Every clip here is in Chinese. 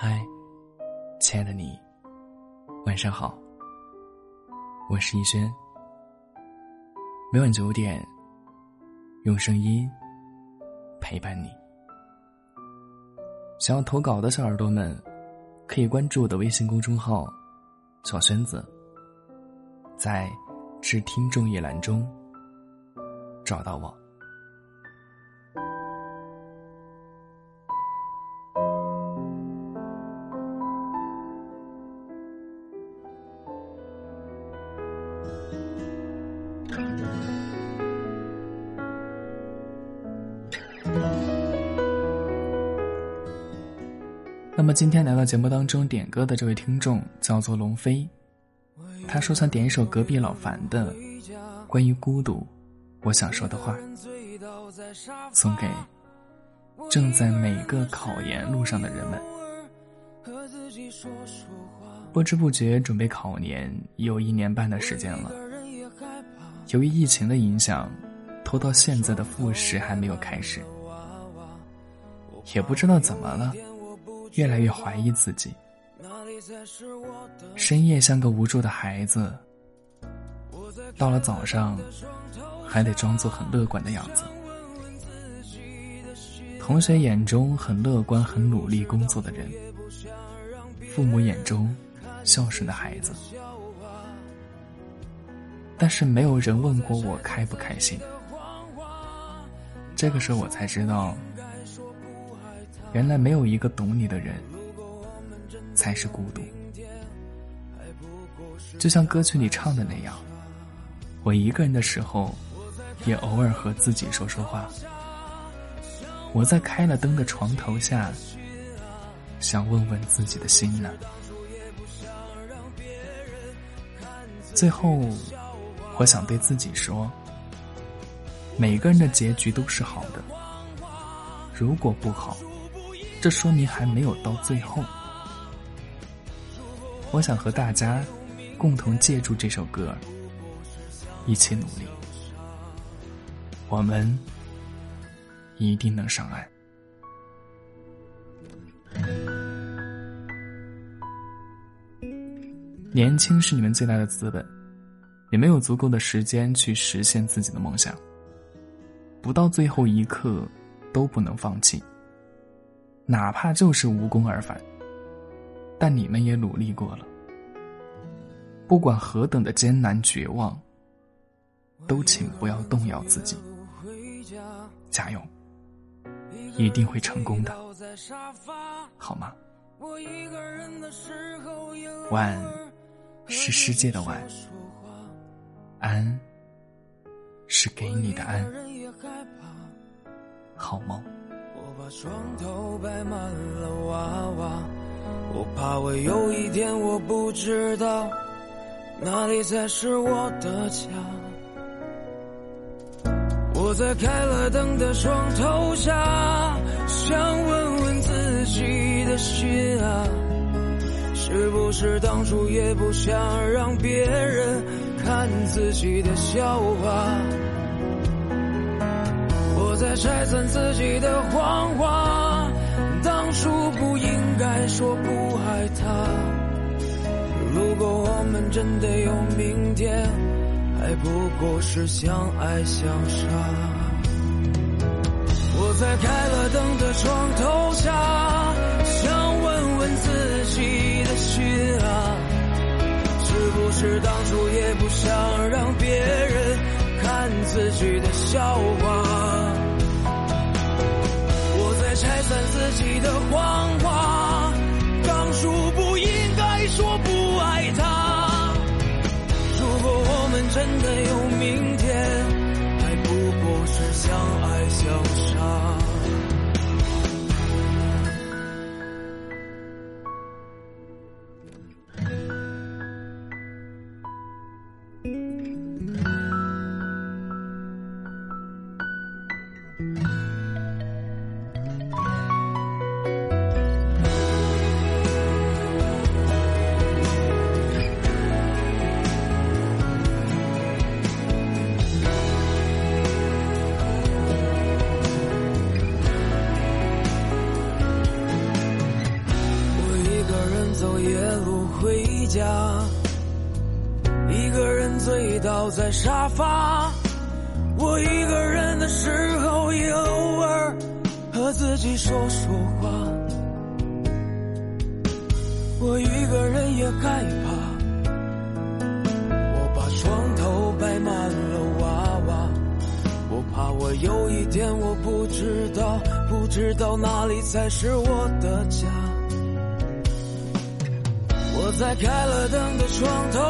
嗨，亲爱的你，晚上好。我是逸轩。每晚九点，用声音陪伴你。想要投稿的小耳朵们，可以关注我的微信公众号“小轩子”，在“致听众”一栏中找到我。那么今天来到节目当中点歌的这位听众叫做龙飞，他说想点一首隔壁老樊的关于孤独，我想说的话，送给正在每个考研路上的人们。不知不觉准备考研有一年半的时间了，由于疫情的影响，拖到现在的复试还没有开始，也不知道怎么了。越来越怀疑自己，深夜像个无助的孩子，到了早上还得装作很乐观的样子。同学眼中很乐观、很努力工作的人，父母眼中孝顺的孩子，但是没有人问过我开不开心。这个时候我才知道。原来没有一个懂你的人，才是孤独。就像歌曲里唱的那样，我一个人的时候，也偶尔和自己说说话。我在开了灯的床头下，想问问自己的心呢。最后，我想对自己说：每个人的结局都是好的。如果不好，这说明还没有到最后。我想和大家共同借助这首歌，一起努力，我们一定能上岸。年轻是你们最大的资本，也没有足够的时间去实现自己的梦想，不到最后一刻都不能放弃。哪怕就是无功而返，但你们也努力过了。不管何等的艰难绝望，都请不要动摇自己，加油，一定会成功的，好吗？晚是世界的晚，安是给你的安，好梦。我把床头摆满了娃娃，我怕我有一天我不知道哪里才是我的家。我在开了灯的床头下，想问问自己的心啊，是不是当初也不想让别人看自己的笑话？我在拆散自己的谎话，当初不应该说不爱他。如果我们真的有明天，还不过是相爱相杀。我在开了灯的床头下，想问问自己的心啊，是不是当初也不想让别人看自己的笑话？我在拆散自己的谎醉倒在沙发。我一个人的时候，也偶尔和自己说说话。我一个人也害怕，我把床头摆满了娃娃，我怕我有一天我不知道，不知道哪里才是我的家。我在开了灯的床头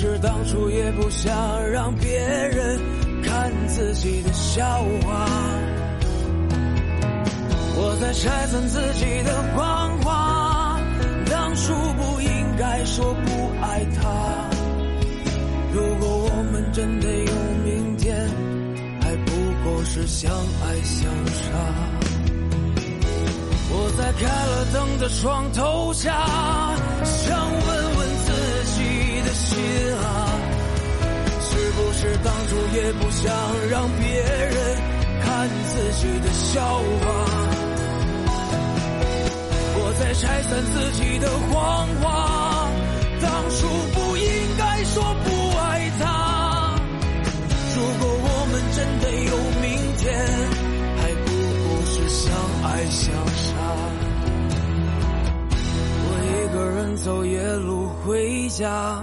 是当初也不想让别人看自己的笑话？我在拆散自己的谎话，当初不应该说不爱他。如果我们真的有明天。还不过是相爱相杀，我在开了灯的床头下，想问心啊，是不是当初也不想让别人看自己的笑话？我在拆散自己的谎话，当初不应该说不爱他。如果我们真的有明天，还不过是相爱相杀。我一个人走夜路回家，